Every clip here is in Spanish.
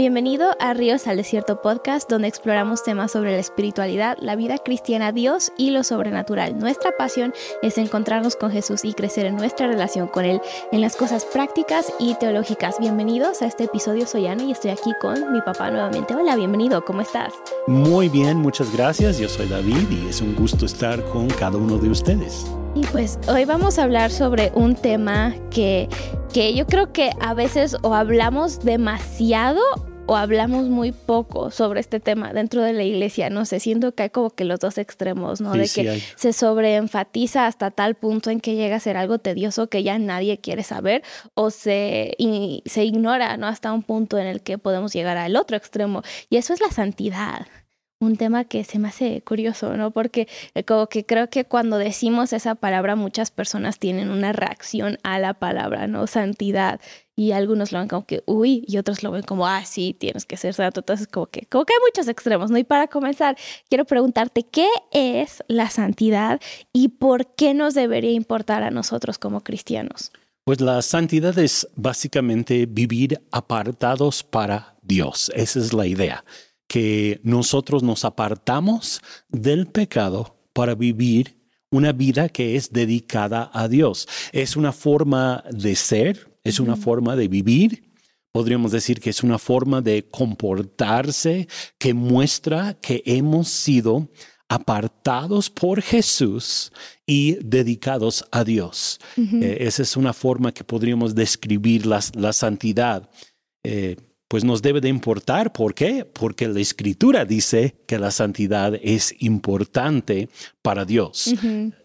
Bienvenido a Ríos al Desierto Podcast, donde exploramos temas sobre la espiritualidad, la vida cristiana, Dios y lo sobrenatural. Nuestra pasión es encontrarnos con Jesús y crecer en nuestra relación con Él en las cosas prácticas y teológicas. Bienvenidos a este episodio. Soy Ana y estoy aquí con mi papá nuevamente. Hola, bienvenido. ¿Cómo estás? Muy bien, muchas gracias. Yo soy David y es un gusto estar con cada uno de ustedes. Y pues hoy vamos a hablar sobre un tema que, que yo creo que a veces o hablamos demasiado o hablamos muy poco sobre este tema dentro de la iglesia, no sé, siento que hay como que los dos extremos, ¿no? de que se sobreenfatiza hasta tal punto en que llega a ser algo tedioso que ya nadie quiere saber o se, se ignora, ¿no? Hasta un punto en el que podemos llegar al otro extremo y eso es la santidad un tema que se me hace curioso, ¿no? Porque eh, como que creo que cuando decimos esa palabra muchas personas tienen una reacción a la palabra, ¿no? Santidad. Y algunos lo ven como que, uy, y otros lo ven como, ah, sí, tienes que ser santo. Entonces, como que, como que hay muchos extremos, ¿no? Y para comenzar, quiero preguntarte, ¿qué es la santidad y por qué nos debería importar a nosotros como cristianos? Pues la santidad es básicamente vivir apartados para Dios. Esa es la idea que nosotros nos apartamos del pecado para vivir una vida que es dedicada a Dios. Es una forma de ser, es una forma de vivir. Podríamos decir que es una forma de comportarse que muestra que hemos sido apartados por Jesús y dedicados a Dios. Eh, esa es una forma que podríamos describir la, santidad. Eh, pues nos debe de importar. ¿Por qué? Porque la escritura dice que la santidad es importante para Dios.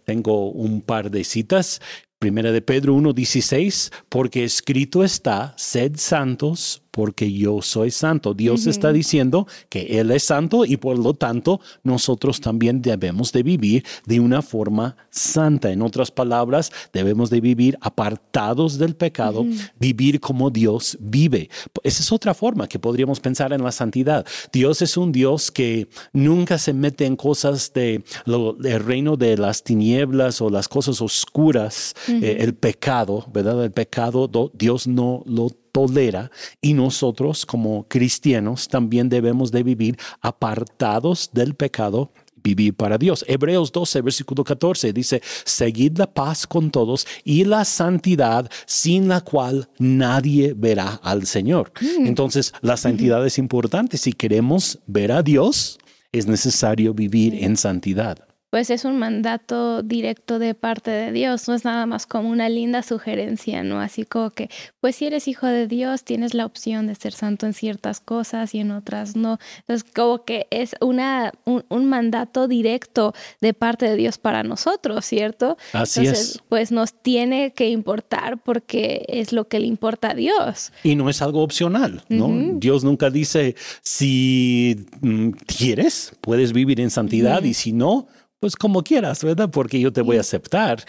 Tengo un par de citas. Primera de Pedro 1.16, porque escrito está, sed santos porque yo soy santo. Dios está diciendo que Él es santo y por lo tanto nosotros también debemos de vivir de una forma santa. En otras palabras, debemos de vivir apartados del pecado, vivir como Dios vive. Esa es otra forma que podríamos pensar en la santidad. Dios es un Dios que nunca se mete en cosas de del reino de las tinieblas o las cosas oscuras, eh, el pecado, ¿verdad? El pecado, Dios no lo tolera y nosotros como cristianos también debemos de vivir apartados del pecado vivir para Dios. Hebreos 12, versículo 14 dice, seguid la paz con todos y la santidad sin la cual nadie verá al Señor. Mm. Entonces, la santidad es importante. Si queremos ver a Dios, es necesario vivir en santidad pues es un mandato directo de parte de Dios, no es nada más como una linda sugerencia, ¿no? Así como que, pues si eres hijo de Dios, tienes la opción de ser santo en ciertas cosas y en otras no. Entonces, como que es una, un, mandato directo de parte de Dios para nosotros, ¿cierto? Así Entonces, es. Pues nos tiene que importar porque es lo que le importa a Dios. Y no es algo opcional, ¿no? Dios nunca dice, si mm, quieres, puedes vivir en santidad y si no, pues como quieras, ¿verdad? Porque yo te voy a aceptar.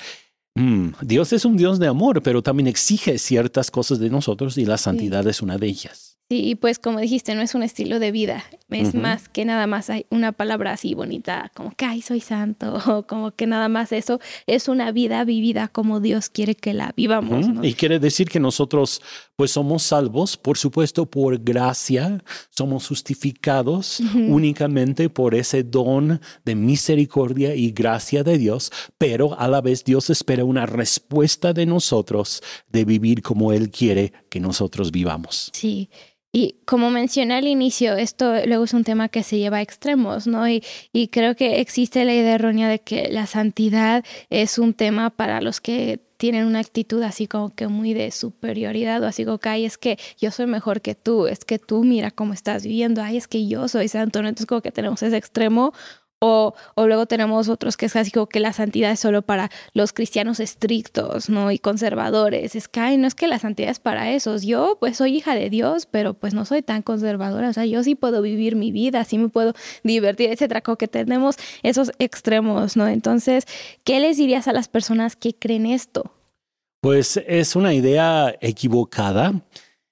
Mm, Dios es un Dios de amor, pero también exige ciertas cosas de nosotros y la santidad es una de ellas. Sí, y pues como dijiste, no es un estilo de vida, es más que nada más hay una palabra así bonita, como que, ay, soy santo, o como que nada más eso, es una vida vivida como Dios quiere que la vivamos. Y quiere decir que nosotros pues somos salvos, por supuesto, por gracia, somos justificados únicamente por ese don de misericordia y gracia de Dios, pero a la vez Dios espera una respuesta de nosotros de vivir como Él quiere que nosotros vivamos. Sí. Y como mencioné al inicio, esto luego es un tema que se lleva a extremos, ¿no? Y, creo que existe la idea errónea de que la santidad es un tema para los que tienen una actitud así como que muy de superioridad o así como que, ay, es que yo soy mejor que tú, es que tú mira cómo estás viviendo, ay, es que yo soy santo, ¿no? Entonces como que tenemos ese extremo o, luego tenemos otros que es casi como que la santidad es solo para los cristianos estrictos, ¿no? Y conservadores. Es que, no es que la santidad es para esos. Yo, pues, soy hija de Dios, pero pues no soy tan conservadora. O sea, yo sí puedo vivir mi vida, sí me puedo divertir, etcétera. Como que tenemos esos extremos, ¿no? Entonces, ¿qué les dirías a las personas que creen esto? Pues es una idea equivocada.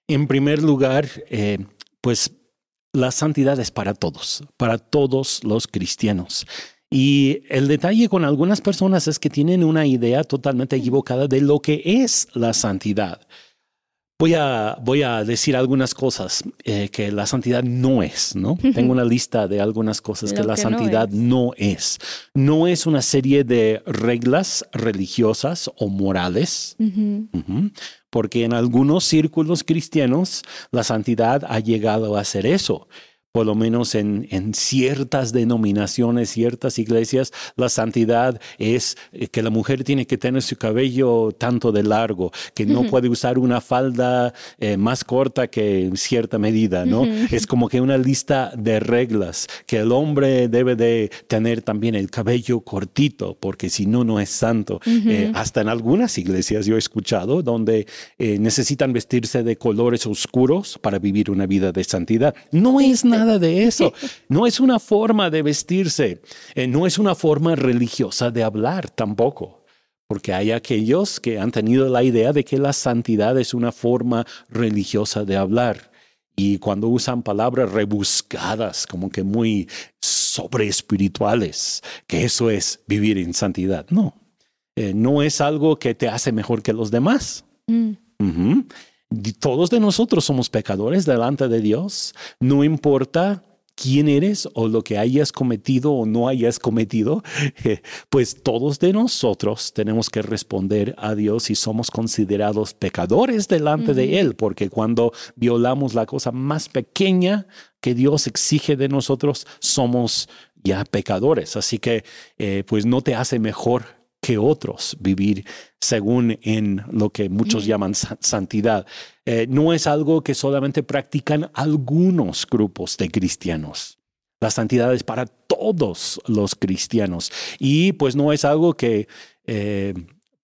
En primer lugar, eh, pues la santidad es para todos, para todos los cristianos. Y el detalle con algunas personas es que tienen una idea totalmente equivocada de lo que es la santidad. voy a, voy a decir algunas cosas eh, que la santidad no es, ¿no? Tengo una lista de algunas cosas que la santidad no es. no es. una serie de reglas religiosas o morales, porque en algunos círculos cristianos la santidad ha llegado a ser eso por lo menos en, en, ciertas denominaciones, ciertas iglesias, la santidad es eh, que la mujer tiene que tener su cabello tanto de largo, que no puede usar una falda eh, más corta que cierta medida, ¿no? Es como que una lista de reglas, que el hombre debe de tener también el cabello cortito, porque si no, no es santo. Eh, hasta en algunas iglesias yo he escuchado donde necesitan vestirse de colores oscuros para vivir una vida de santidad. No es nada de eso. No es una forma de vestirse, eh, no es una forma religiosa de hablar tampoco. Porque hay aquellos que han tenido la idea de que la santidad es una forma religiosa de hablar. Y cuando usan palabras rebuscadas, como que muy sobre espirituales, que eso es vivir en santidad. No, eh, no es algo que te hace mejor que los demás. Mm. Todos de nosotros somos pecadores delante de Dios. No importa quién eres o lo que hayas cometido o no hayas cometido, pues todos de nosotros tenemos que responder a Dios y somos considerados pecadores delante de Él, porque cuando violamos la cosa más pequeña que Dios exige de nosotros, somos ya pecadores. Así que, eh, pues no te hace mejor que otros vivir según en lo que muchos llaman santidad. Eh, no es algo que solamente practican algunos grupos de cristianos. La santidad es para todos los cristianos y pues no es algo que eh,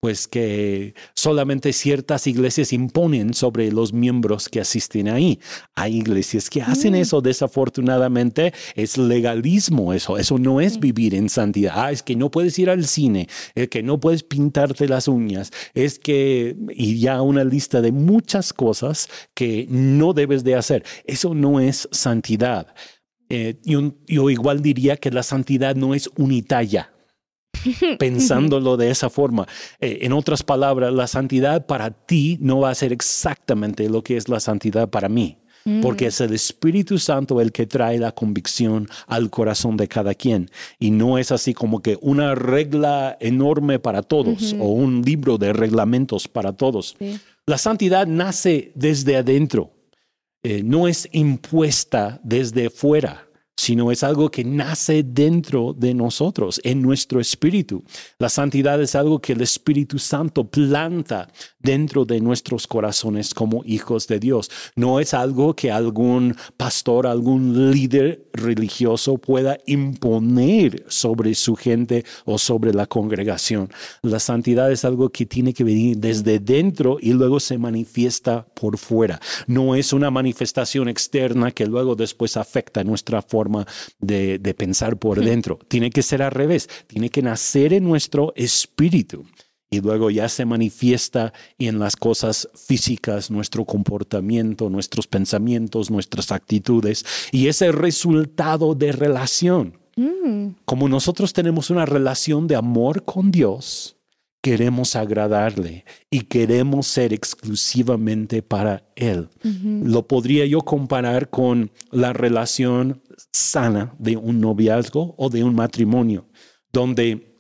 pues que solamente ciertas iglesias imponen sobre los miembros que asisten ahí. Hay iglesias que hacen mm. eso, desafortunadamente es legalismo eso, eso no es vivir en santidad. Ah, es que no puedes ir al cine, es que no puedes pintarte las uñas, es que, y ya una lista de muchas cosas que no debes de hacer. Eso no es santidad. Eh, yo, yo igual diría que la santidad no es unitalla pensándolo de esa forma. Eh, en otras palabras, la santidad para ti no va a ser exactamente lo que es la santidad para mí. Porque es el Espíritu Santo el que trae la convicción al corazón de cada quien. Y no es así como que una regla enorme para todos o un libro de reglamentos para todos. La santidad nace desde adentro, eh, no es impuesta desde fuera sino es algo que nace dentro de nosotros, en nuestro espíritu. La santidad es algo que el Espíritu Santo planta dentro de nuestros corazones como hijos de Dios. No es algo que algún pastor, algún líder religioso pueda imponer sobre su gente o sobre la congregación. La santidad es algo que tiene que venir desde dentro y luego se manifiesta por fuera. No es una manifestación externa que luego después afecta nuestra forma de, pensar por dentro. Tiene que ser al revés, tiene que nacer en nuestro espíritu y luego ya se manifiesta en las cosas físicas, nuestro comportamiento, nuestros pensamientos, nuestras actitudes, y ese resultado de relación. Mm. Como nosotros tenemos una relación de amor con Dios, queremos agradarle y queremos ser exclusivamente para Él. Lo podría yo comparar con la relación sana de un noviazgo o de un matrimonio, donde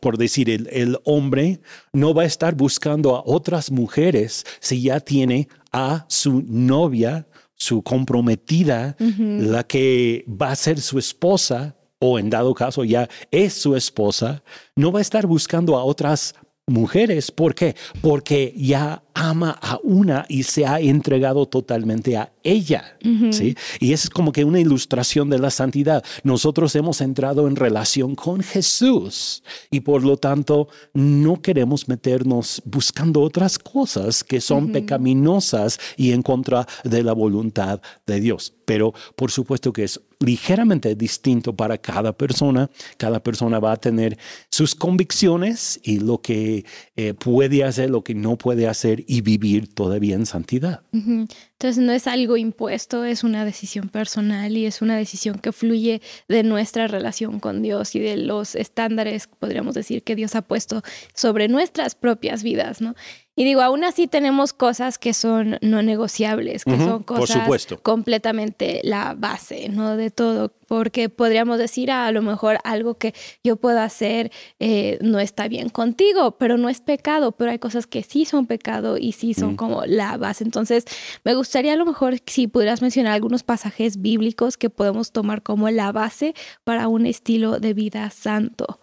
por decir, el, hombre no va a estar buscando a otras mujeres si ya tiene a su novia, su comprometida, la que va a ser su esposa, o en dado caso ya es su esposa, no va a estar buscando a otras mujeres. ¿Por qué? Porque ya ama a una y se ha entregado totalmente a ella. ¿sí? Y es como que una ilustración de la santidad. Nosotros hemos entrado en relación con Jesús y por lo tanto no queremos meternos buscando otras cosas que son pecaminosas y en contra de la voluntad de Dios. Pero por supuesto que es ligeramente distinto para cada persona. Cada persona va a tener sus convicciones y lo que eh, puede hacer, lo que no puede hacer y vivir todavía en santidad. Entonces no es algo impuesto, es una decisión personal y es una decisión que fluye de nuestra relación con Dios y de los estándares, podríamos decir, que Dios ha puesto sobre nuestras propias vidas, ¿no? Y digo, aún así tenemos cosas que son no negociables, que son cosas completamente la base, ¿no? De todo, porque podríamos decir ah, a lo mejor algo que yo puedo hacer eh, no está bien contigo, pero no es pecado, pero hay cosas que sí son pecado y sí son como la base. Entonces, me gustaría a lo mejor si pudieras mencionar algunos pasajes bíblicos que podemos tomar como la base para un estilo de vida santo.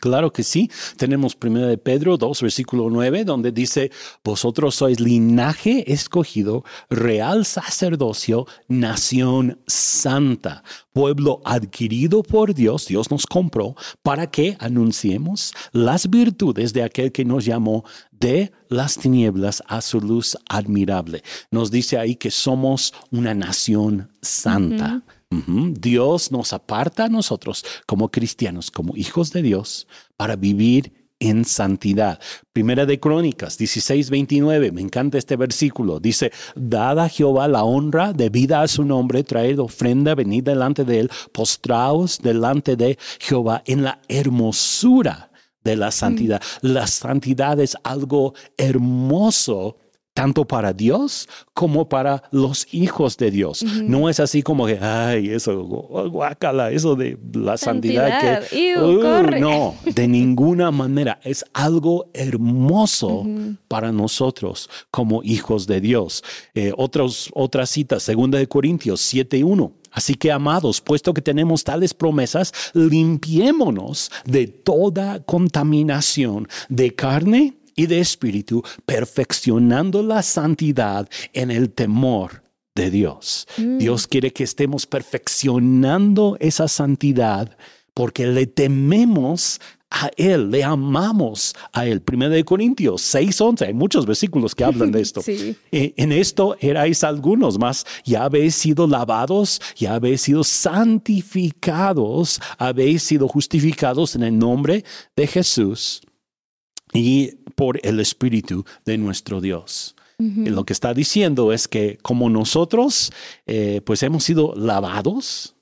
Claro que sí. Tenemos 1 de Pedro 2, versículo 9, donde dice, vosotros sois linaje escogido, real sacerdocio, nación santa, pueblo adquirido por Dios, Dios nos compró, para que anunciemos las virtudes de aquel que nos llamó de las tinieblas a su luz admirable. Nos dice ahí que somos una nación santa. Dios nos aparta a nosotros como cristianos, como hijos de Dios, para vivir en santidad. Primera de Crónicas 16, 29, me encanta este versículo. Dice, dada a Jehová la honra debida a su nombre, traed ofrenda, venid delante de él, postraos delante de Jehová en la hermosura de la santidad. La santidad es algo hermoso tanto para Dios como para los hijos de Dios. No es así como que, ay, eso, guácala, eso de la santidad, que... Uh, no, de ninguna manera. Es algo hermoso para nosotros como hijos de Dios. Eh, otros, otra cita, segunda de Corintios 7.1. Así que, amados, puesto que tenemos tales promesas, limpiémonos de toda contaminación de carne y de espíritu, perfeccionando la santidad en el temor de Dios. Mm. Dios quiere que estemos perfeccionando esa santidad porque le tememos a Él, le amamos a Él. Primero de Corintios 6, 11, hay muchos versículos que hablan de esto. Eh, en esto erais algunos más, ya habéis sido lavados, ya habéis sido santificados, habéis sido justificados en el nombre de Jesús y por el Espíritu de nuestro Dios. y lo que está diciendo es que como nosotros eh, pues hemos sido lavados,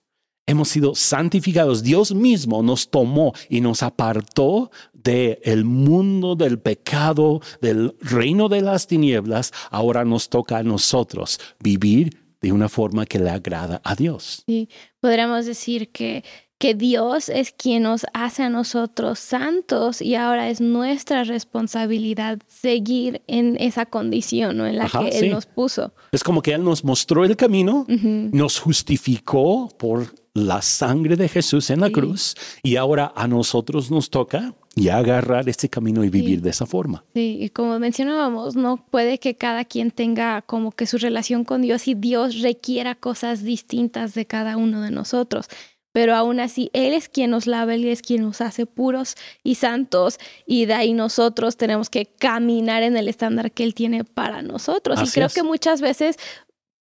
hemos sido santificados, Dios mismo nos tomó y nos apartó del el mundo del pecado, del reino de las tinieblas, ahora nos toca a nosotros vivir de una forma que le agrada a Dios. Sí, podríamos decir que que Dios es quien nos hace a nosotros santos y ahora es nuestra responsabilidad seguir en esa condición en la que Él nos puso. Es como que Él nos mostró el camino, nos justificó por la sangre de Jesús en la cruz y ahora a nosotros nos toca ya agarrar este camino y vivir de esa forma. Sí, y como mencionábamos, no puede que cada quien tenga como que su relación con Dios y Dios requiera cosas distintas de cada uno de nosotros pero aún así Él es quien nos lava, Él es quien nos hace puros y santos y de ahí nosotros tenemos que caminar en el estándar que Él tiene para nosotros. y creo que muchas veces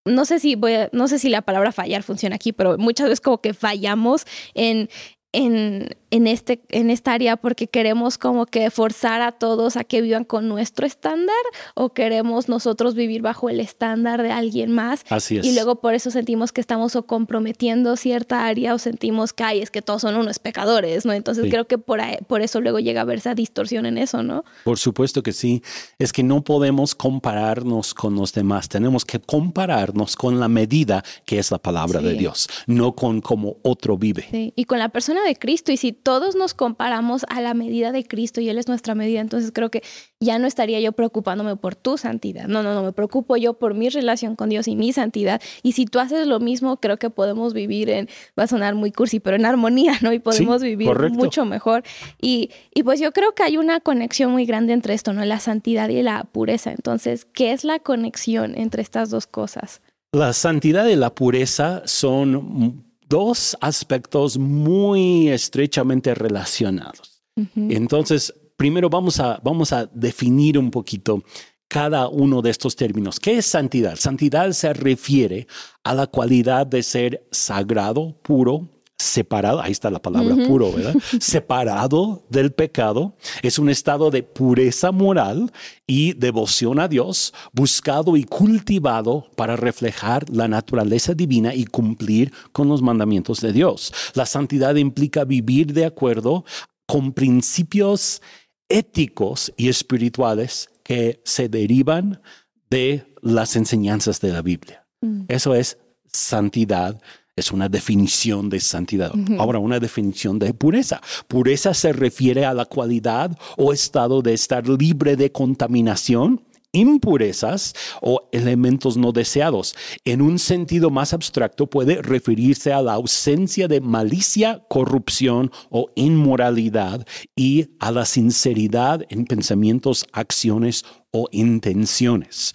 no sé si voy a, no sé si la palabra fallar funciona aquí, pero muchas veces como que fallamos en, en, en, este, en esta área porque queremos como que forzar a todos a que vivan con nuestro estándar o queremos nosotros vivir bajo el estándar de alguien más. Así es. Y luego por eso sentimos que estamos o comprometiendo cierta área o sentimos que, ay, es que todos son unos pecadores, ¿no? Entonces creo que por, por eso luego llega a haber esa distorsión en eso, ¿no? Por supuesto que sí. Es que no podemos compararnos con los demás. Tenemos que compararnos con la medida que es la palabra de Dios, no con cómo otro vive. Sí. Y con la persona de Cristo. Y si todos nos comparamos a la medida de Cristo y Él es nuestra medida, entonces creo que ya no estaría yo preocupándome por tu santidad. No, no, no, me preocupo yo por mi relación con Dios y mi santidad. Y si tú haces lo mismo, creo que podemos vivir en, va a sonar muy cursi, pero en armonía, ¿no? Y podemos vivir mucho mejor. Y, y pues yo creo que hay una conexión muy grande entre esto, ¿no? La santidad y la pureza. Entonces, ¿qué es la conexión entre estas dos cosas? La santidad y la pureza son dos aspectos muy estrechamente relacionados. Entonces, primero vamos a, vamos a definir un poquito cada uno de estos términos. ¿Qué es santidad? Santidad se refiere a la cualidad de ser sagrado, puro, separado, ahí está la palabra puro, ¿verdad? separado del pecado, es un estado de pureza moral y devoción a Dios, buscado y cultivado para reflejar la naturaleza divina y cumplir con los mandamientos de Dios. La santidad implica vivir de acuerdo con principios éticos y espirituales que se derivan de las enseñanzas de la Biblia. Mm. Eso es santidad, es una definición de santidad. Ahora, una definición de pureza. Pureza se refiere a la cualidad o estado de estar libre de contaminación impurezas o elementos no deseados. En un sentido más abstracto puede referirse a la ausencia de malicia, corrupción o inmoralidad y a la sinceridad en pensamientos, acciones o intenciones.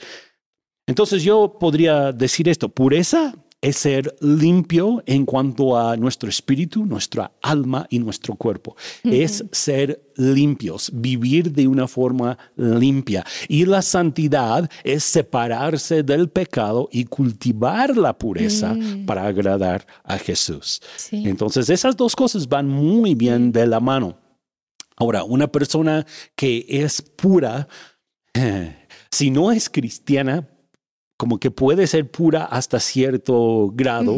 Entonces yo podría decir esto, pureza es ser limpio en cuanto a nuestro espíritu, nuestra alma y nuestro cuerpo. Es ser limpios, vivir de una forma limpia. Y la santidad es separarse del pecado y cultivar la pureza para agradar a Jesús. Sí. Entonces esas dos cosas van muy bien de la mano. Ahora, una persona que es pura, si no es cristiana, como que puede ser pura hasta cierto grado,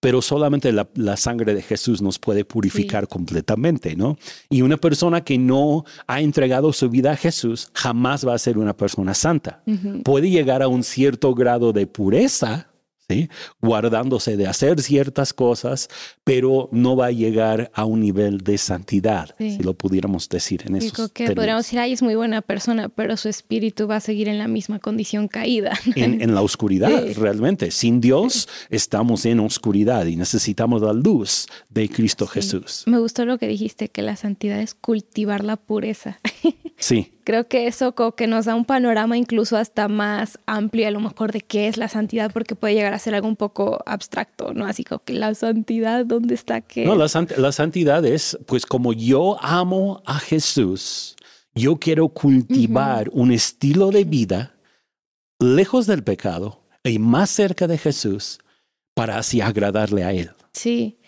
pero solamente la, la sangre de Jesús nos puede purificar completamente, ¿no? Y una persona que no ha entregado su vida a Jesús jamás va a ser una persona santa. Puede llegar a un cierto grado de pureza, ¿sí? Guardándose de hacer ciertas cosas, pero no va a llegar a un nivel de santidad, Sí. si lo pudiéramos decir en Digo que términos. podríamos decir, ay, es muy buena persona, pero su espíritu va a seguir en la misma condición caída. en, en la oscuridad, Sí. realmente. Sin Dios estamos en oscuridad y necesitamos la luz de Cristo Jesús. Me gustó lo que dijiste, que la santidad es cultivar la pureza. Sí, Creo que eso como que nos da un panorama incluso hasta más amplio a lo mejor de qué es la santidad, porque puede llegar a ser algo un poco abstracto, ¿no? Así como que la santidad, ¿dónde está? ¿Qué no, es? la, sant- la santidad es, pues como yo amo a Jesús, yo quiero cultivar un estilo de vida lejos del pecado y más cerca de Jesús para así agradarle a Él. Sí,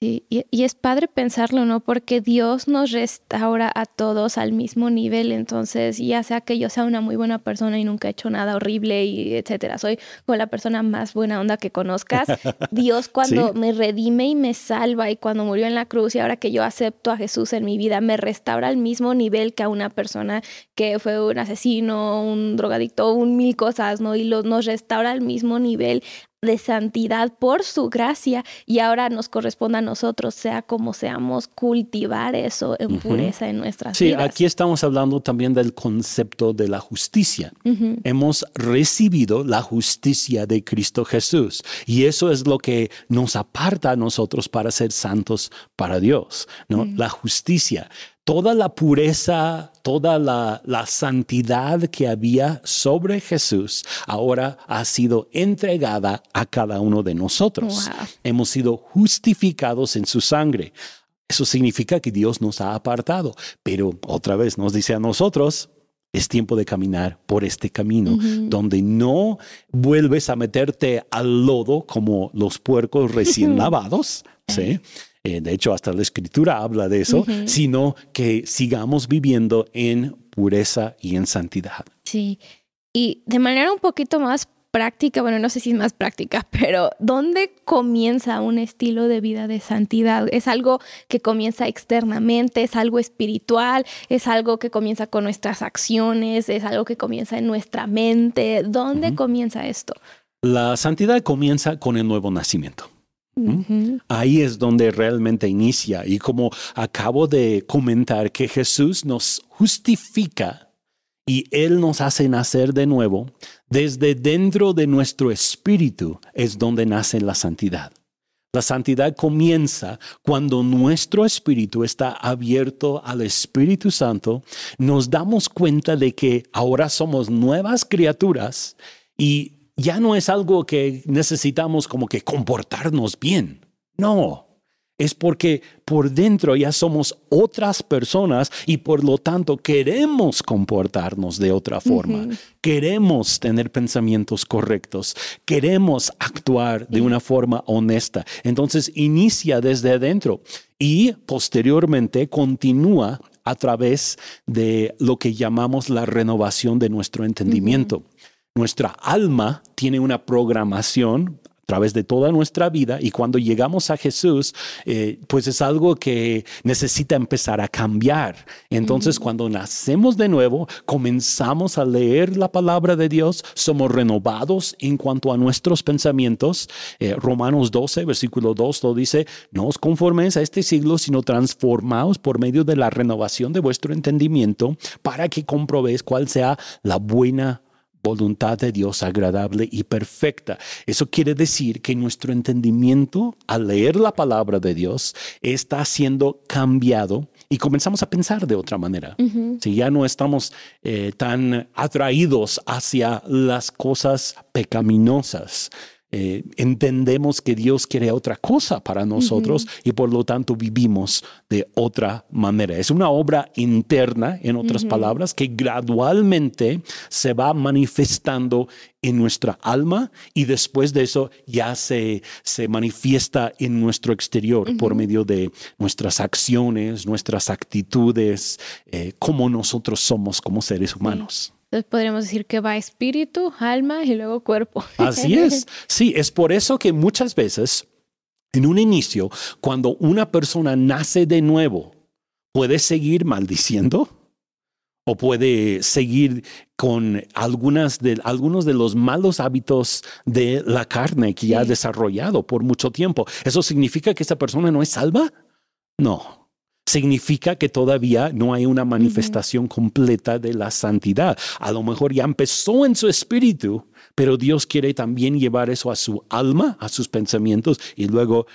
sí. Y, y es padre pensarlo, ¿no? Porque Dios nos restaura a todos al mismo nivel. Entonces, ya sea que yo sea una muy buena persona y nunca he hecho nada horrible y etcétera, soy como la persona más buena onda que conozcas. Dios cuando Sí. me redime y me salva y cuando murió en la cruz y ahora que yo acepto a Jesús en mi vida, me restaura al mismo nivel que a una persona que fue un asesino, un drogadicto, un mil cosas, ¿no? Y lo, nos restaura al mismo nivel de santidad por su gracia y ahora nos corresponde a nosotros, sea como seamos, cultivar eso en pureza en nuestras Sí, vidas. aquí estamos hablando también del concepto de la justicia. Hemos recibido la justicia de Cristo Jesús. Y eso es lo que nos aparta a nosotros para ser santos para Dios, ¿no? La justicia. Toda la pureza, toda la, la santidad que había sobre Jesús ahora ha sido entregada a cada uno de nosotros. Wow. Hemos sido justificados en su sangre. Eso significa que Dios nos ha apartado, pero otra vez nos dice a nosotros, es tiempo de caminar por este camino donde no vuelves a meterte al lodo como los puercos recién lavados, ¿sí? Eh, de hecho, hasta la escritura habla de eso, sino que sigamos viviendo en pureza y en santidad. Sí. Y de manera un poquito más práctica, bueno, no sé si es más práctica, pero ¿dónde comienza un estilo de vida de santidad? ¿Es algo que comienza externamente? ¿Es algo espiritual? ¿Es algo que comienza con nuestras acciones? ¿Es algo que comienza en nuestra mente? ¿Dónde comienza esto? La santidad comienza con el nuevo nacimiento. Ahí es donde realmente inicia. Y como acabo de comentar que Jesús nos justifica y Él nos hace nacer de nuevo, desde dentro de nuestro espíritu es donde nace la santidad. La santidad comienza cuando nuestro espíritu está abierto al Espíritu Santo, nos damos cuenta de que ahora somos nuevas criaturas y ya no es algo que necesitamos como que comportarnos bien. No, es porque por dentro ya somos otras personas y por lo tanto queremos comportarnos de otra forma. Queremos tener pensamientos correctos, queremos actuar de una forma honesta. Entonces inicia desde adentro y posteriormente continúa a través de lo que llamamos la renovación de nuestro entendimiento. Nuestra alma tiene una programación través de toda nuestra vida y cuando llegamos a Jesús, eh, pues es algo que necesita empezar a cambiar. Entonces, cuando nacemos de nuevo, comenzamos a leer la palabra de Dios, somos renovados en cuanto a nuestros pensamientos. Eh, Romanos 12, versículo 2, lo dice, no os conforméis a este siglo, sino transformaos por medio de la renovación de vuestro entendimiento para que comprobéis cuál sea la buena voluntad de Dios agradable y perfecta. Eso quiere decir que nuestro entendimiento al leer la palabra de Dios está siendo cambiado y comenzamos a pensar de otra manera. Si ya no estamos eh, tan atraídos hacia las cosas pecaminosas, eh, entendemos que Dios quiere otra cosa para nosotros y por lo tanto vivimos de otra manera. Es una obra interna, en otras palabras, que gradualmente se va manifestando en nuestra alma y después de eso ya se, se manifiesta en nuestro exterior por medio de nuestras acciones, nuestras actitudes, eh, como nosotros somos como seres humanos. Entonces podríamos decir que va espíritu, alma y luego cuerpo. Así es. Sí, es por eso que muchas veces, en un inicio, cuando una persona nace de nuevo, puede seguir maldiciendo o puede seguir con algunas de, algunos de los malos hábitos de la carne que ya ha desarrollado por mucho tiempo. ¿Eso significa que esa persona no es salva? No significa que todavía no hay una manifestación completa de la santidad. A lo mejor ya empezó en su espíritu, pero Dios quiere también llevar eso a su alma, a sus pensamientos y luego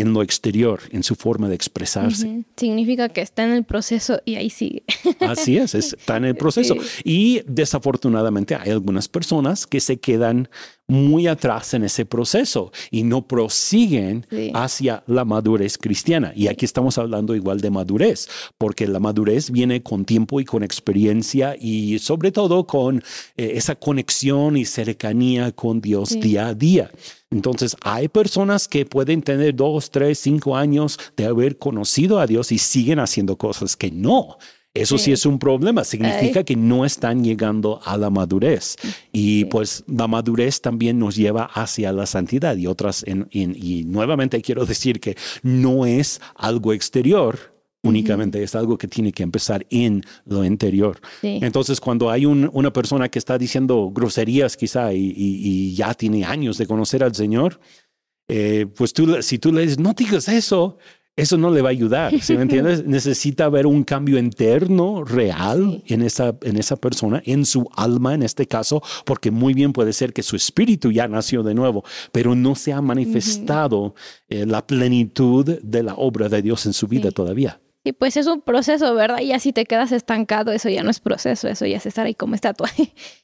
en lo exterior, en su forma de expresarse. Significa que está en el proceso y ahí sigue. Así es, está en el proceso. Y desafortunadamente hay algunas personas que se quedan muy atrás en ese proceso y no prosiguen hacia la madurez cristiana. Y aquí estamos hablando igual de madurez, porque la madurez viene con tiempo y con experiencia y sobre todo con eh, esa conexión y cercanía con Dios día a día. Entonces, hay personas que pueden tener dos, tres, cinco años de haber conocido a Dios y siguen haciendo cosas que no. Eso sí. es un problema, significa que no están llegando a la madurez. Y pues la madurez también nos lleva hacia la santidad y otras, y nuevamente quiero decir que no es algo exterior, únicamente es algo que tiene que empezar en lo interior. Entonces, cuando hay una persona que está diciendo groserías quizá y, ya tiene años de conocer al Señor, eh, pues tú, si tú le dices, no digas eso, eso no le va a ayudar, ¿sí me entiendes? Necesita haber un cambio interno real en, esa, en esa persona, en su alma en este caso, porque muy bien puede ser que su espíritu ya nació de nuevo, pero no se ha manifestado eh, la plenitud de la obra de Dios en su vida todavía. Y pues es un proceso, ¿verdad? Y así te quedas estancado, eso ya no es proceso, eso ya es estar ahí como estatua.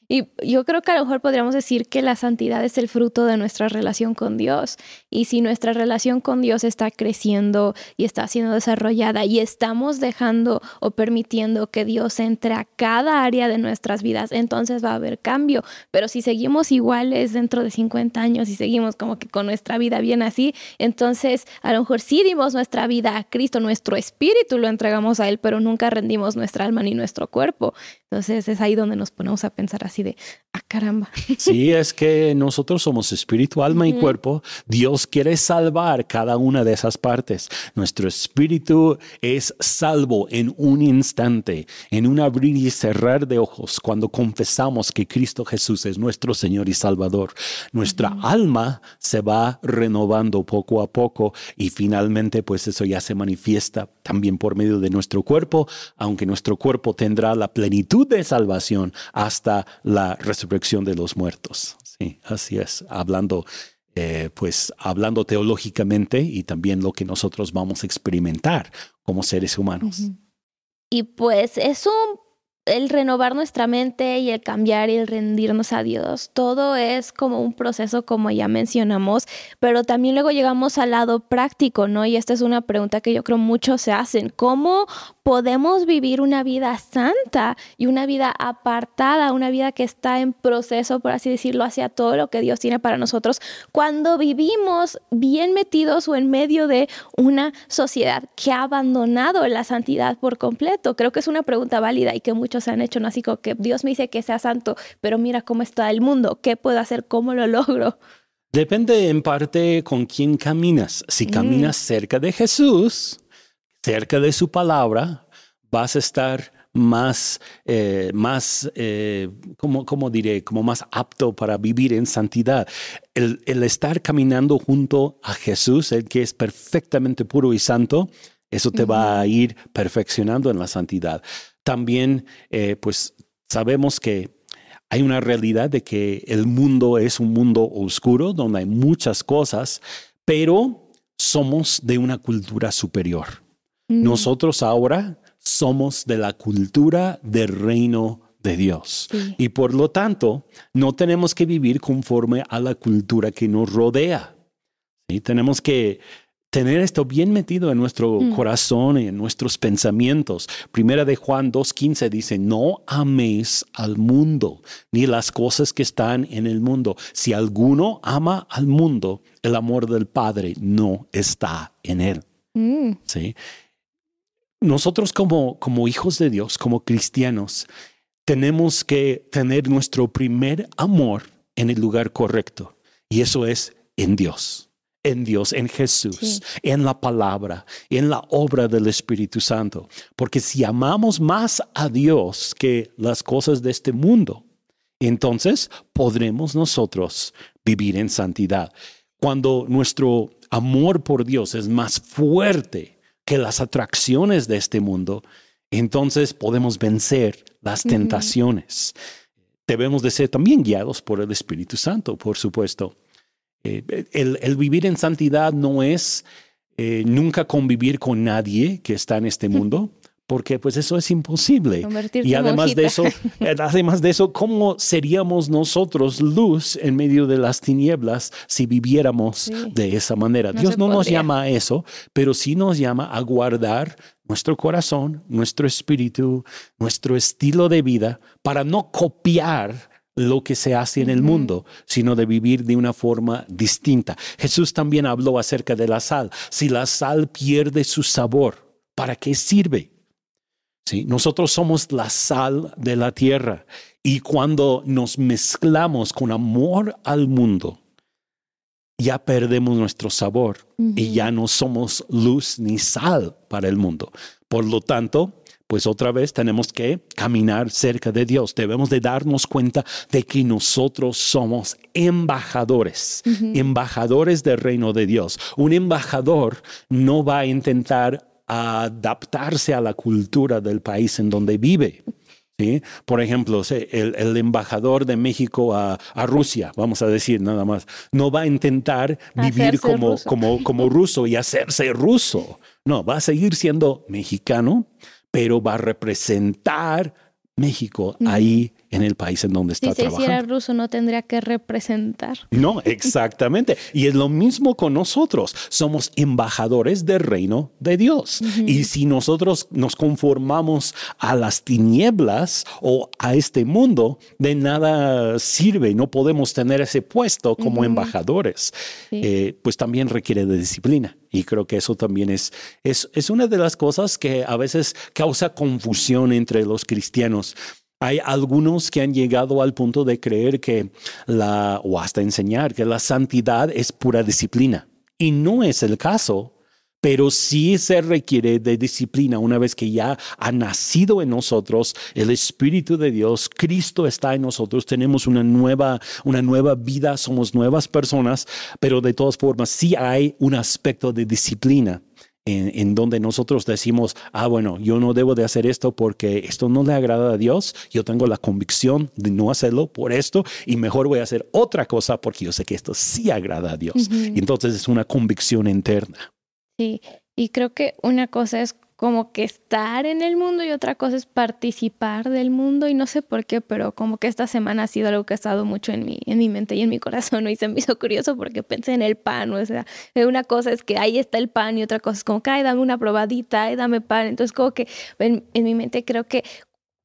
Y yo creo que a lo mejor podríamos decir que la santidad es el fruto de nuestra relación con Dios. Y si nuestra relación con Dios está creciendo y está siendo desarrollada y estamos dejando o permitiendo que Dios entre a cada área de nuestras vidas, entonces va a haber cambio. Pero si seguimos iguales dentro de 50 años y seguimos como que con nuestra vida bien así, entonces a lo mejor sí dimos nuestra vida a Cristo, nuestro espíritu lo entregamos a Él, pero nunca rendimos nuestra alma ni nuestro cuerpo. Entonces es ahí donde nos ponemos a pensar así de, ah, caramba. Sí, es que nosotros somos espíritu, alma y cuerpo. Dios quiere salvar cada una de esas partes. Nuestro espíritu es salvo en un instante, en un abrir y cerrar de ojos, cuando confesamos que Cristo Jesús es nuestro Señor y Salvador. Nuestra alma se va renovando poco a poco y finalmente pues eso ya se manifiesta por medio de nuestro cuerpo, aunque nuestro cuerpo tendrá la plenitud de salvación hasta la resurrección de los muertos. Sí, así es, hablando, eh, pues hablando teológicamente y también lo que nosotros vamos a experimentar como seres humanos. Y pues es un el renovar nuestra mente y el cambiar y el rendirnos a Dios, todo es como un proceso como ya mencionamos, pero también luego llegamos al lado práctico, ¿no? Y esta es una pregunta que yo creo muchos se hacen, ¿cómo podemos vivir una vida santa y una vida apartada, una vida que está en proceso, por así decirlo, hacia todo lo que Dios tiene para nosotros, cuando vivimos bien metidos o en medio de una sociedad que ha abandonado la santidad por completo? Creo que es una pregunta válida y que muchos se han hecho, ¿no? Así que Dios me dice que sea santo, pero mira cómo está el mundo, ¿qué puedo hacer? ¿Cómo lo logro? Depende en parte con quién caminas. Si caminas cerca de Jesús, cerca de su palabra, vas a estar más, eh, más eh, como, diré, como más apto para vivir en santidad. El, estar caminando junto a Jesús, el que es perfectamente puro y santo, eso te va a ir perfeccionando en la santidad. También, eh, pues sabemos que hay una realidad de que el mundo es un mundo oscuro, donde hay muchas cosas, pero somos de una cultura superior. Mm. Nosotros ahora somos de la cultura del reino de Dios. Y por lo tanto, no tenemos que vivir conforme a la cultura que nos rodea. ¿sí? Tenemos que tener esto bien metido en nuestro mm. corazón y en nuestros pensamientos. Primera de Juan 2.15 dice, no améis al mundo, ni las cosas que están en el mundo. Si alguno ama al mundo, el amor del Padre no está en él. Mm. ¿Sí? nosotros como, como hijos de Dios, como cristianos, tenemos que tener nuestro primer amor en el lugar correcto. Y eso es en Dios, en Dios, en Jesús, en la palabra, en la obra del Espíritu Santo. Porque si amamos más a Dios que las cosas de este mundo, entonces podremos nosotros vivir en santidad. Cuando nuestro amor por Dios es más fuerte que las atracciones de este mundo, entonces podemos vencer las tentaciones. Debemos de ser también guiados por el Espíritu Santo, por supuesto. Eh, el, vivir en santidad no es eh, nunca convivir con nadie que está en este mundo, porque pues eso es imposible. Y además de eso, eh, además de eso, ¿cómo seríamos nosotros luz en medio de las tinieblas si viviéramos de esa manera? Dios no nos llama a eso, pero sí nos llama a guardar nuestro corazón, nuestro espíritu, nuestro estilo de vida para no copiar lo que se hace en el mundo, sino de vivir de una forma distinta. Jesús también habló acerca de la sal. Si la sal pierde su sabor, ¿para qué sirve? Nosotros somos la sal de la tierra y cuando nos mezclamos con amor al mundo, ya perdemos nuestro sabor y ya no somos luz ni sal para el mundo. Por lo tanto, pues otra vez tenemos que caminar cerca de Dios. Debemos de darnos cuenta de que nosotros somos embajadores, embajadores del reino de Dios. Un embajador no va a intentar adaptarse a la cultura del país en donde vive. ¿sí? Por ejemplo, el, embajador de México a, Rusia, vamos a decir nada más, no va a intentar vivir como ruso. Como, como ruso y hacerse ruso. No, va a seguir siendo mexicano, pero va a representar México ahí en el país en donde está trabajando. Si era ruso no tendría que representar. No, exactamente. y es lo mismo con nosotros. Somos embajadores del reino de Dios. Y si nosotros nos conformamos a las tinieblas o a este mundo, de nada sirve. No podemos tener ese puesto como embajadores. Eh, pues también requiere de disciplina. Y creo que eso también es, es, es una de las cosas que a veces causa confusión entre los cristianos hay algunos que han llegado al punto de creer que la, o hasta enseñar que la santidad es pura disciplina. Y no es el caso, pero sí se requiere de disciplina una vez que ya ha nacido en nosotros el Espíritu de Dios, Cristo está en nosotros, tenemos una nueva, una nueva vida, somos nuevas personas, pero de todas formas sí hay un aspecto de disciplina en, donde nosotros decimos, ah, bueno, yo no debo de hacer esto porque esto no le agrada a Dios, yo tengo la convicción de no hacerlo por esto y mejor voy a hacer otra cosa porque yo sé que esto sí agrada a Dios. Y entonces es una convicción interna. Sí, y creo que una cosa es como que estar en el mundo y otra cosa es participar del mundo y no sé por qué, pero como que esta semana ha sido algo que ha estado mucho en mi, en mi mente y en mi corazón y se me hizo curioso porque pensé en el pan, o sea, una cosa es que ahí está el pan y otra cosa es como que, ay, dame una probadita, ay, dame pan, entonces como que en, en mi mente creo que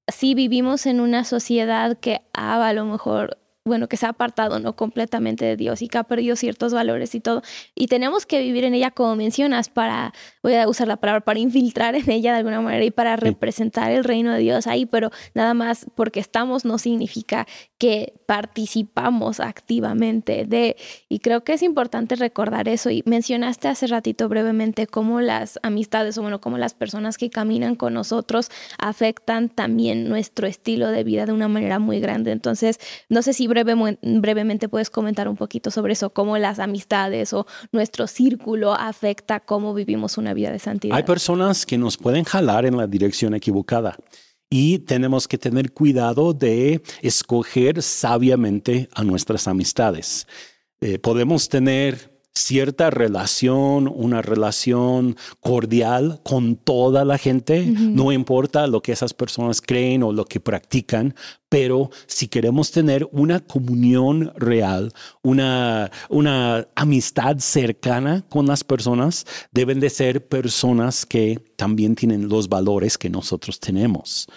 sí vivimos en una sociedad que ha a lo mejor bueno, que se ha apartado no completamente de Dios y que ha perdido ciertos valores y todo. Y tenemos que vivir en ella como mencionas para, voy a usar la palabra, para infiltrar en ella de alguna manera y para representar el reino de Dios ahí, pero nada más porque estamos no significa que participamos activamente de, y creo que es importante recordar eso, y mencionaste hace ratito brevemente cómo las amistades, o bueno, cómo las personas que caminan con nosotros afectan también nuestro estilo de vida de una manera muy grande. Entonces, no sé si brevemente puedes comentar un poquito sobre eso, cómo las amistades o nuestro círculo afecta cómo vivimos una de. Hay personas que nos pueden jalar en la dirección equivocada y tenemos que tener cuidado de escoger sabiamente a nuestras amistades. Eh, podemos tener cierta relación, una relación cordial con toda la gente, no importa lo que esas personas creen o lo que practican, pero si queremos tener una comunión real, una, una amistad cercana con las personas, deben de ser personas que también tienen los valores que nosotros tenemos.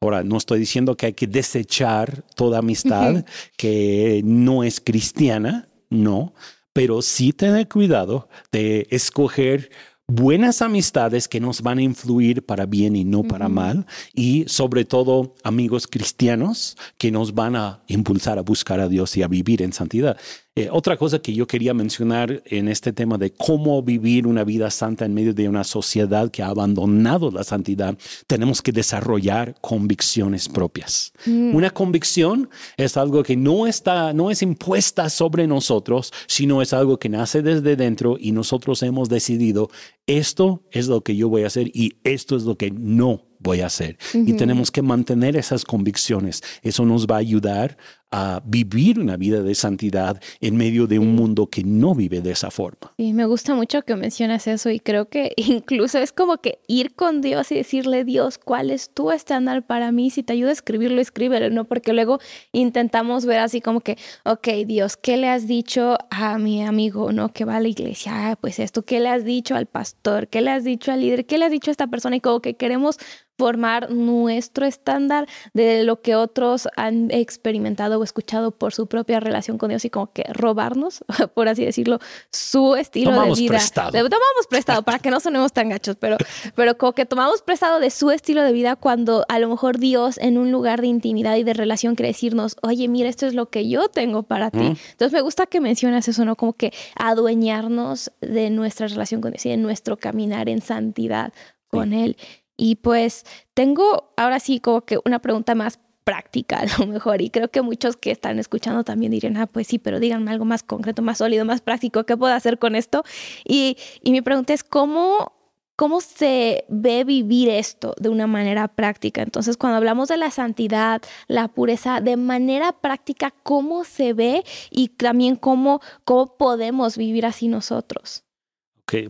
Ahora, no estoy diciendo que hay que desechar toda amistad que no es cristiana, no, pero sí tener cuidado de escoger buenas amistades que nos van a influir para bien y no para mal, y sobre todo amigos cristianos que nos van a impulsar a buscar a Dios y a vivir en santidad. Eh, otra cosa que yo quería mencionar en este tema de cómo vivir una vida santa en medio de una sociedad que ha abandonado la santidad, tenemos que desarrollar convicciones propias. Mm. Una convicción es algo que no está, no es impuesta sobre nosotros, sino es algo que nace desde dentro y nosotros hemos decidido esto es lo que yo voy a hacer y esto es lo que no voy a hacer. Y tenemos que mantener esas convicciones. Eso nos va a ayudar a vivir una vida de santidad en medio de un mundo que no vive de esa forma. Y me gusta mucho que mencionas eso y creo que incluso es como que ir con Dios y decirle, Dios, ¿cuál es tu estándar para mí? Si te ayuda a escribirlo, escríbelo, ¿no? Porque luego intentamos ver así como que, ok, Dios, ¿qué le has dicho a mi amigo, ¿no? Que va a la iglesia, ah, pues esto, ¿qué le has dicho al pastor? ¿Qué le has dicho al líder? ¿Qué le has dicho a esta persona? Y como que queremos formar nuestro estándar de lo que otros han experimentado o escuchado por su propia relación con Dios y como que robarnos, por así decirlo, su estilo de vida. Prestado. tomamos prestado para que no sonemos tan gachos, pero, pero como que tomamos prestado de su estilo de vida cuando a lo mejor Dios en un lugar de intimidad y de relación quiere decirnos, oye, mira, esto es lo que yo tengo para ti. Entonces me gusta que mencionas eso, ¿no? Como que adueñarnos de nuestra relación con Dios y de nuestro caminar en santidad con Él. Y pues tengo ahora sí como que una pregunta más práctica a lo mejor y creo que muchos que están escuchando también dirían, ah, pues sí, pero díganme algo más concreto, más sólido, más práctico, ¿qué puedo hacer con esto? Y, y mi pregunta es, ¿cómo, ¿cómo se ve vivir esto de una manera práctica? Entonces, cuando hablamos de la santidad, la pureza, de manera práctica, ¿cómo se ve y también cómo, cómo podemos vivir así nosotros?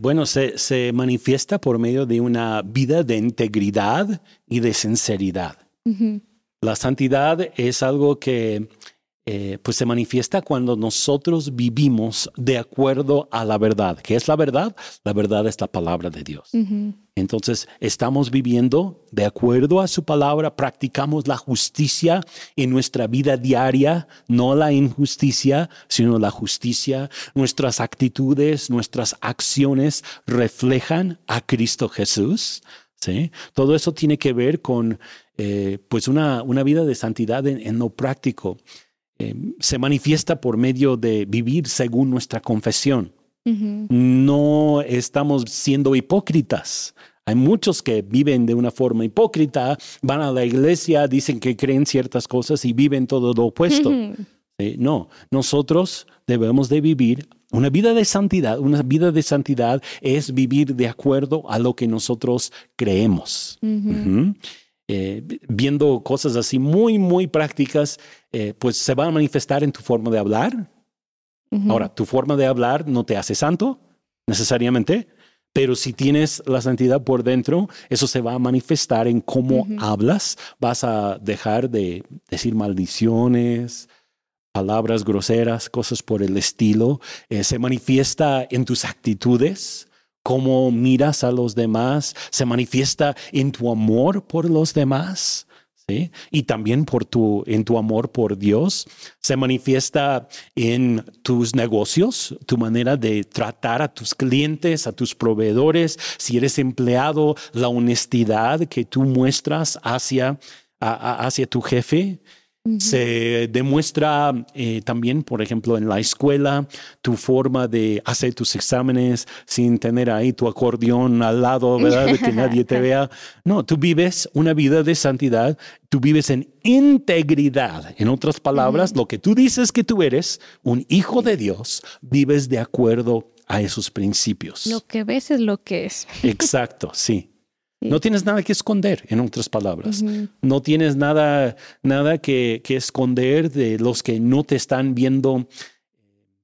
Bueno, se, manifiesta por medio de una vida de integridad y de sinceridad. La santidad es algo que eh, pues se manifiesta cuando nosotros vivimos de acuerdo a la verdad. ¿Qué es la verdad? La verdad es la palabra de Dios. Entonces, estamos viviendo de acuerdo a su palabra, practicamos la justicia en nuestra vida diaria, no la injusticia, sino la justicia. Nuestras actitudes, nuestras acciones reflejan a Cristo Jesús. ¿sí? Todo eso tiene que ver con eh, pues una, una, vida de santidad en lo práctico. Eh, se manifiesta por medio de vivir según nuestra confesión. No estamos siendo hipócritas. Hay muchos que viven de una forma hipócrita, van a la iglesia, dicen que creen ciertas cosas y viven todo lo opuesto. No, nosotros debemos de vivir una vida de santidad. Una vida de santidad es vivir de acuerdo a lo que nosotros creemos. Eh, viendo cosas así muy, muy prácticas, eh, pues se va a manifestar en tu forma de hablar. Ahora, tu forma de hablar no te hace santo necesariamente, pero si tienes la santidad por dentro, eso se va a manifestar en cómo hablas. Vas a dejar de decir maldiciones, palabras groseras, cosas por el estilo. Eh, se manifiesta en tus actitudes cómo miras a los demás, se manifiesta en tu amor por los demás. y también por tu, en tu amor por Dios. Se manifiesta en tus negocios, tu manera de tratar a tus clientes, a tus proveedores, si eres empleado, la honestidad que tú muestras hacia, hacia tu jefe. Se demuestra eh, también, por ejemplo, en la escuela, tu forma de hacer tus exámenes sin tener ahí tu acordeón al lado, ¿verdad? De que nadie te vea. No, tú vives una vida de santidad, tú vives en integridad. En otras palabras, lo que tú dices que tú eres, un hijo de Dios, vives de acuerdo a esos principios. Lo que ves es lo que es. Exacto, sí. No tienes nada que esconder, en otras palabras. No tienes nada, nada que, que, esconder de los que no te están viendo.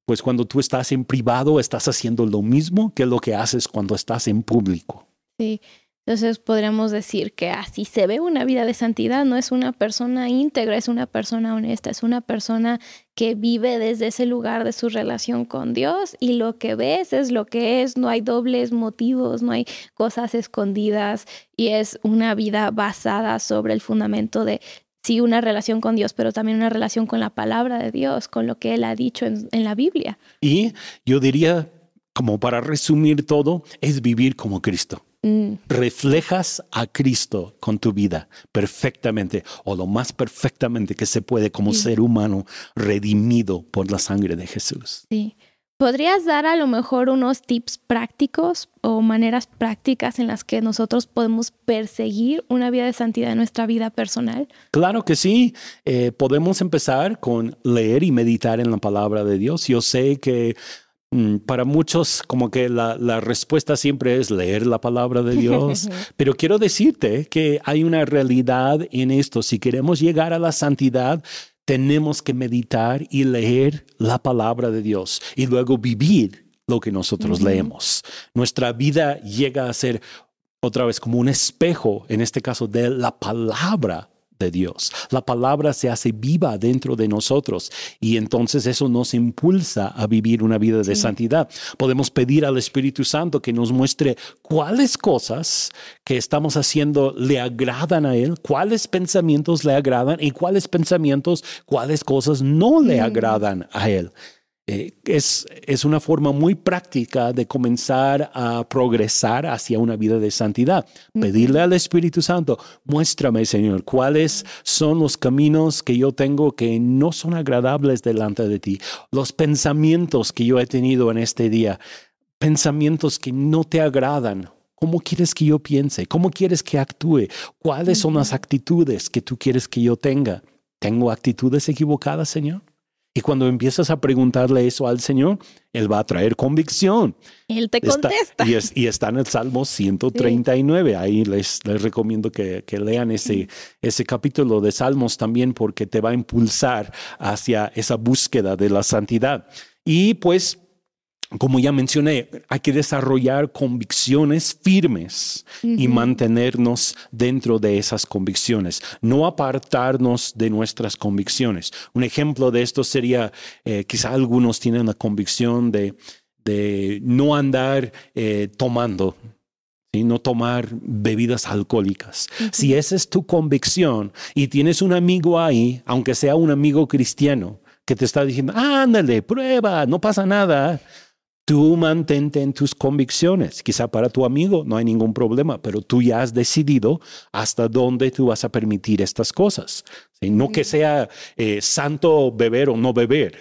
Pues cuando tú estás en privado, estás haciendo lo mismo que lo que haces cuando estás en público. Sí. Entonces podríamos decir que así se ve una vida de santidad, no es una persona íntegra, es una persona honesta, es una persona que vive desde ese lugar de su relación con Dios y lo que ves es lo que es, no hay dobles motivos, no hay cosas escondidas y es una vida basada sobre el fundamento de sí una relación con Dios, pero también una relación con la palabra de Dios, con lo que Él ha dicho en, en la Biblia. Y yo diría, como para resumir todo, es vivir como Cristo. Mm. Reflejas a Cristo con tu vida perfectamente o lo más perfectamente que se puede como ser humano redimido por la sangre de Jesús. Sí. ¿Podrías dar a lo mejor unos tips prácticos o maneras prácticas en las que nosotros podemos perseguir una vida de santidad en nuestra vida personal? Claro que sí. Eh, podemos empezar con leer y meditar en la palabra de Dios. Yo sé que para muchos, como que la, respuesta siempre es leer la palabra de Dios, pero quiero decirte que hay una realidad en esto. Si queremos llegar a la santidad, tenemos que meditar y leer la palabra de Dios y luego vivir lo que nosotros leemos. Nuestra vida llega a ser otra vez como un espejo, en este caso, de la palabra de Dios. La palabra se hace viva dentro de nosotros y entonces eso nos impulsa a vivir una vida de santidad. Podemos pedir al Espíritu Santo que nos muestre cuáles cosas que estamos haciendo le agradan a Él, cuáles pensamientos le agradan y cuáles pensamientos, cuáles cosas no le agradan a Él. Eh, es, es, una forma muy práctica de comenzar a progresar hacia una vida de santidad. Pedirle al Espíritu Santo, muéstrame, Señor, cuáles son los caminos que yo tengo que no son agradables delante de ti, los pensamientos que yo he tenido en este día, pensamientos que no te agradan. ¿Cómo quieres que yo piense? ¿Cómo quieres que actúe? ¿Cuáles son las actitudes que tú quieres que yo tenga? ¿Tengo actitudes equivocadas, Señor? Y cuando empiezas a preguntarle eso al Señor, Él va a traer convicción. Él te contesta. y, está en el Salmo 139. Ahí les, les recomiendo que, que, lean ese, ese capítulo de Salmos también porque te va a impulsar hacia esa búsqueda de la santidad. Y pues como ya mencioné, hay que desarrollar convicciones firmes y mantenernos dentro de esas convicciones, no apartarnos de nuestras convicciones. Un ejemplo de esto sería, eh, quizá algunos tienen la convicción de, de no andar eh, tomando, no tomar bebidas alcohólicas. Si esa es tu convicción y tienes un amigo ahí, aunque sea un amigo cristiano, que te está diciendo, ándale, prueba, no pasa nada Tú mantente en tus convicciones. Quizá para tu amigo no hay ningún problema, pero tú ya has decidido hasta dónde tú vas a permitir estas cosas. No que sea eh, santo beber o no beber,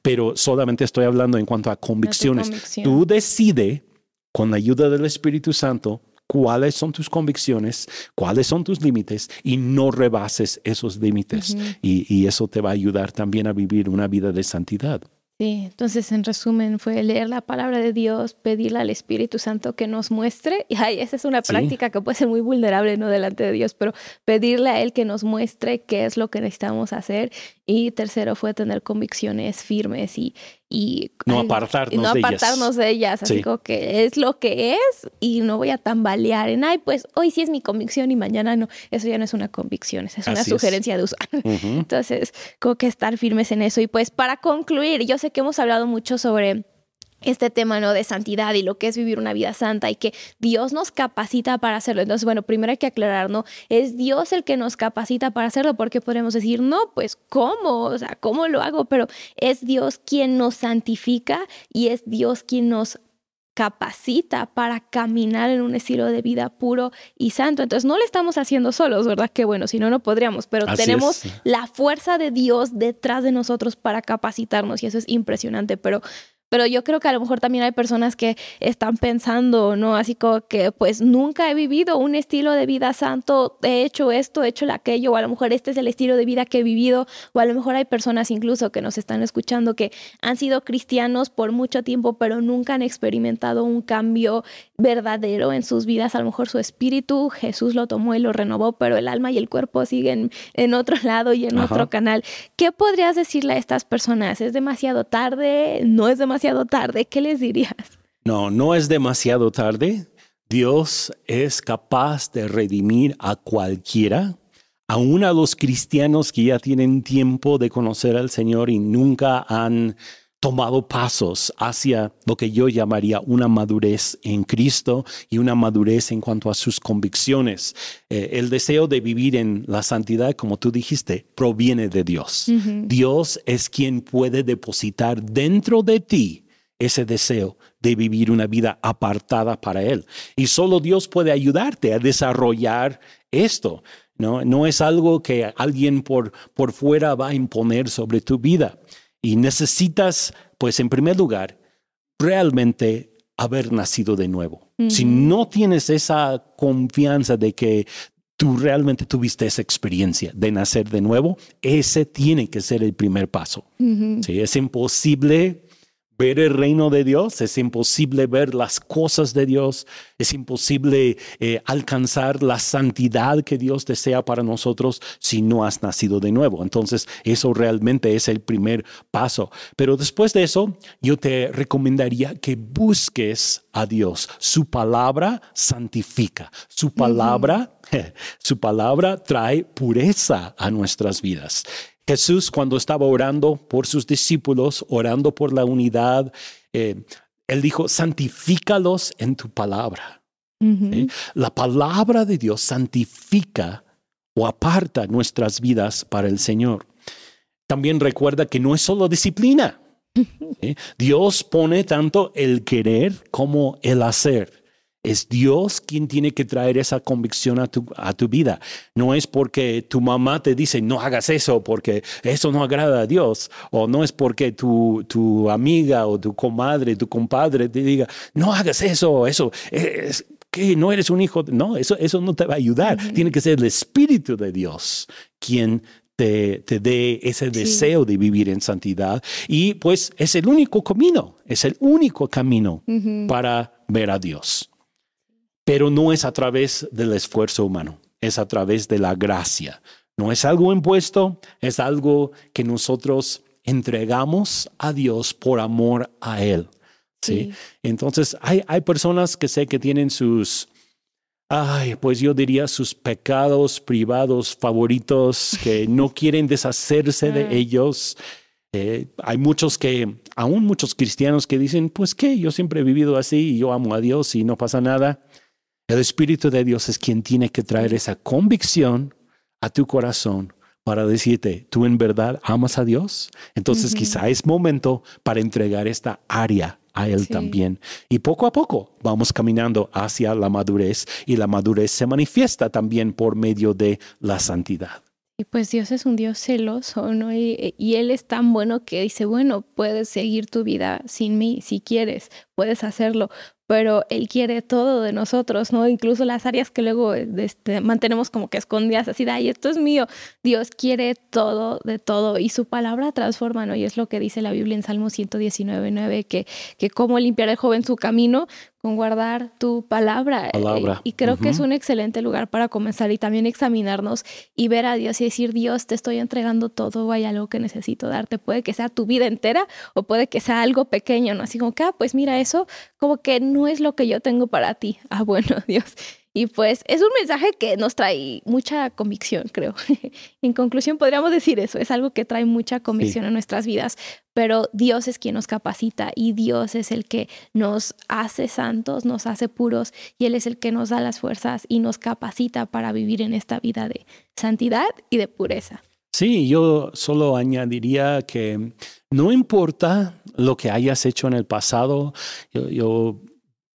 pero solamente estoy hablando en cuanto a convicciones. Tú decide con la ayuda del Espíritu Santo cuáles son tus convicciones, cuáles son tus límites y no rebases esos límites. y eso te va a ayudar también a vivir una vida de santidad. Sí, entonces en resumen fue leer la palabra de Dios, pedirle al Espíritu Santo que nos muestre, y ay, esa es una práctica que puede ser muy vulnerable no delante de Dios, pero pedirle a Él que nos muestre qué es lo que necesitamos hacer. Y tercero fue tener convicciones firmes y, y no apartarnos, no apartarnos de ellas, así como que es lo que es y no voy a tambalear en, ay, pues hoy sí es mi convicción y mañana no, eso ya no es una convicción, es una sugerencia de usar. Entonces, como que estar firmes en eso. Y pues para concluir, yo sé que hemos hablado mucho sobre este tema ¿no? de santidad y lo que es vivir una vida santa y que Dios nos capacita para hacerlo. Entonces, bueno, primero hay que aclarar, ¿no? Es Dios el que nos capacita para hacerlo porque podemos decir, no, pues ¿cómo? O sea, ¿cómo lo hago? Pero es Dios quien nos santifica y es Dios quien nos capacita para caminar en un estilo de vida puro y santo. Entonces no lo estamos haciendo solos, ¿verdad? Que bueno, si no, no podríamos, pero tenemos la fuerza de Dios detrás de nosotros para capacitarnos y eso es impresionante, pero pero yo creo que a lo mejor también hay personas que están pensando, ¿no? Así como que pues nunca he vivido un estilo de vida santo, he hecho esto, he hecho aquello, o a lo mejor este es el estilo de vida que he vivido, o a lo mejor hay personas incluso que nos están escuchando que han sido cristianos por mucho tiempo, pero nunca han experimentado un cambio verdadero en sus vidas. A lo mejor su espíritu, Jesús lo tomó y lo renovó, pero el alma y el cuerpo siguen en otro lado y en otro canal. ¿Qué podrías decirle a estas personas? ¿Es demasiado tarde? ¿No es demasiado tarde? ¿Qué les dirías? No, no es demasiado tarde. Dios es capaz de redimir a cualquiera, aún a los cristianos que ya tienen tiempo de conocer al Señor y nunca han tomado pasos hacia lo que yo llamaría una madurez en Cristo y una madurez en cuanto a sus convicciones. Eh, el deseo de vivir en la santidad, como tú dijiste, proviene de Dios. Dios es quien puede depositar dentro de ti ese deseo de vivir una vida apartada para Él. Y solo Dios puede ayudarte a desarrollar esto. No, no es algo que alguien por, por fuera va a imponer sobre tu vida. Y necesitas, pues en primer lugar, realmente haber nacido de nuevo. Si no tienes esa confianza de que tú realmente tuviste esa experiencia de nacer de nuevo, ese tiene que ser el primer paso. es imposible ver el reino de Dios, es imposible ver las cosas de Dios, es imposible eh, alcanzar la santidad que Dios desea para nosotros si no has nacido de nuevo. Entonces, eso realmente es el primer paso. Pero después de eso, yo te recomendaría que busques a Dios. Su palabra santifica. Su palabra, su palabra trae pureza a nuestras vidas. Jesús cuando estaba orando por sus discípulos, orando por la unidad, eh, él dijo, santifícalos en tu palabra. La palabra de Dios santifica o aparta nuestras vidas para el Señor. También recuerda que no es solo disciplina. Dios pone tanto el querer como el hacer. Es Dios quien tiene que traer esa convicción a tu, a tu vida. No es porque tu mamá te dice no hagas eso porque eso no agrada a Dios. O no es porque tu, tu amiga o tu comadre, tu compadre te diga no hagas eso, eso es que no eres un hijo. No, eso, eso no te va a ayudar. Tiene que ser el Espíritu de Dios quien te, te, dé ese deseo de vivir en santidad. Y pues es el único camino, es el único camino para ver a Dios pero no es a través del esfuerzo humano, es a través de la gracia. No es algo impuesto, es algo que nosotros entregamos a Dios por amor a Él. ¿sí? Entonces, hay, hay personas que sé que tienen sus, ay, pues yo diría sus pecados privados favoritos, que no quieren deshacerse de ellos. Eh, hay muchos que, aún muchos cristianos que dicen, pues qué, yo siempre he vivido así y yo amo a Dios y no pasa nada. El Espíritu de Dios es quien tiene que traer esa convicción a tu corazón para decirte, ¿tú en verdad amas a Dios? Entonces quizá es momento para entregar esta área a Él también. Y poco a poco vamos caminando hacia la madurez y la madurez se manifiesta también por medio de la santidad. Y pues Dios es un Dios celoso, ¿no? Y, y, Él es tan bueno que dice, bueno, puedes seguir tu vida sin mí si quieres, puedes hacerlo, pero Él quiere todo de nosotros, ¿no? Incluso las áreas que luego este, mantenemos como que escondidas, así de, ay, esto es mío. Dios quiere todo de todo y su palabra transforma, ¿no? Y es lo que dice la Biblia en Salmo 119, 9, que, que cómo limpiar el joven su camino con guardar tu palabra. Y creo que es un excelente lugar para comenzar y también examinarnos y ver a Dios y decir, Dios, te estoy entregando todo, hay algo que necesito darte. Puede que sea tu vida entera o puede que sea algo pequeño, ¿no? Así como que, ah, pues mira eso, como que no es lo que yo tengo para ti. Ah, bueno, Dios. Y pues es un mensaje que nos trae mucha convicción, creo. en conclusión, podríamos decir eso, es algo que trae mucha convicción a nuestras vidas, pero Dios es quien nos capacita y Dios es el que nos hace santos, nos hace puros y Él es el que nos da las fuerzas y nos capacita para vivir en esta vida de santidad y de pureza. Sí, yo solo añadiría que no importa lo que hayas hecho en el pasado, yo,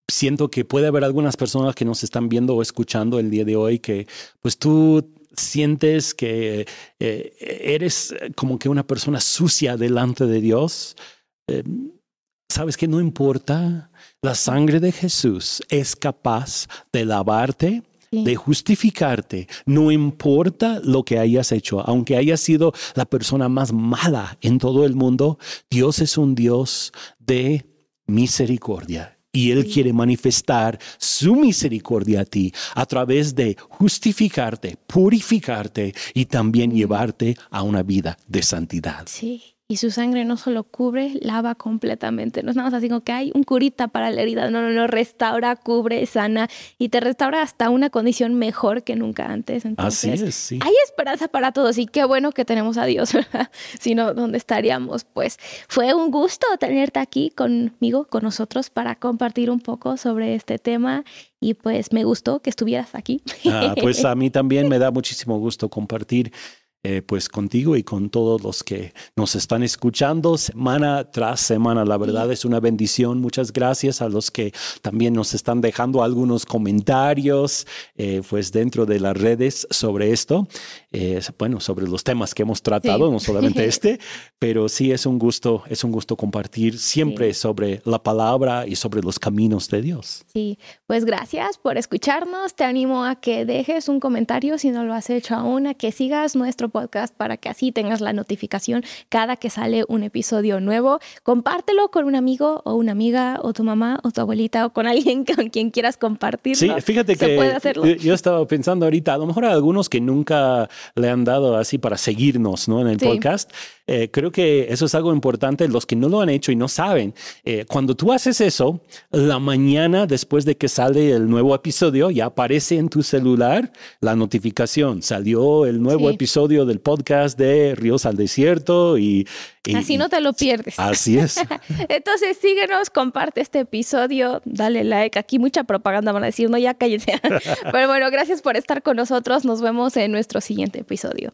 siento que puede haber algunas personas que nos están viendo o escuchando el día de hoy que pues tú sientes que eh, eres como que una persona sucia delante de Dios. Eh, Sabes que no importa, la sangre de Jesús es capaz de lavarte de justificarte, no importa lo que hayas hecho, aunque hayas sido la persona más mala en todo el mundo, Dios es un Dios de misericordia. Y Él quiere manifestar su misericordia a ti a través de justificarte, purificarte y también llevarte a una vida de santidad. Sí. Y su sangre no solo cubre, lava completamente. No es nada más así como que hay un curita para la herida. No, no, no, restaura, cubre, sana y te restaura hasta una condición mejor que nunca antes. así es, sí. Hay esperanza para todos y qué bueno que tenemos a Dios, ¿verdad? Si no, ¿dónde estaríamos? Pues fue un gusto tenerte aquí conmigo, con nosotros, para compartir un poco sobre este tema y pues me gustó que estuvieras aquí. Ah, pues a mí también me da muchísimo gusto compartir eh, pues contigo y con todos los que nos están escuchando semana tras semana. La verdad es una bendición. Muchas gracias a los que también nos están dejando algunos comentarios eh, pues dentro de las redes sobre esto. Eh, bueno, sobre los temas que hemos tratado, no solamente este, pero sí es un gusto, es un gusto compartir siempre sobre la palabra y sobre los caminos de Dios. Sí, pues gracias por escucharnos. Te animo a que dejes un comentario si no lo has hecho aún, a que sigas nuestro podcast para que así tengas la notificación cada que sale un episodio nuevo. Compártelo con un amigo o una amiga o tu mamá o tu abuelita o con alguien con quien quieras compartirlo. Sí, fíjate que yo estaba pensando ahorita, a lo mejor a algunos que nunca le han dado así para seguirnos ¿no? en el podcast. Eh, creo que eso es algo importante. Los que no lo han hecho y no saben, eh, cuando tú haces eso, la mañana después de que sale el nuevo episodio, ya aparece en tu celular la notificación. Salió el nuevo episodio del podcast de Ríos al Desierto y, Así no te lo pierdes. Así es. Entonces síguenos, comparte este episodio, dale like. Aquí mucha propaganda van a decir, no, ya cállense. Pero bueno, gracias por estar con nosotros. Nos vemos en nuestro siguiente episodio.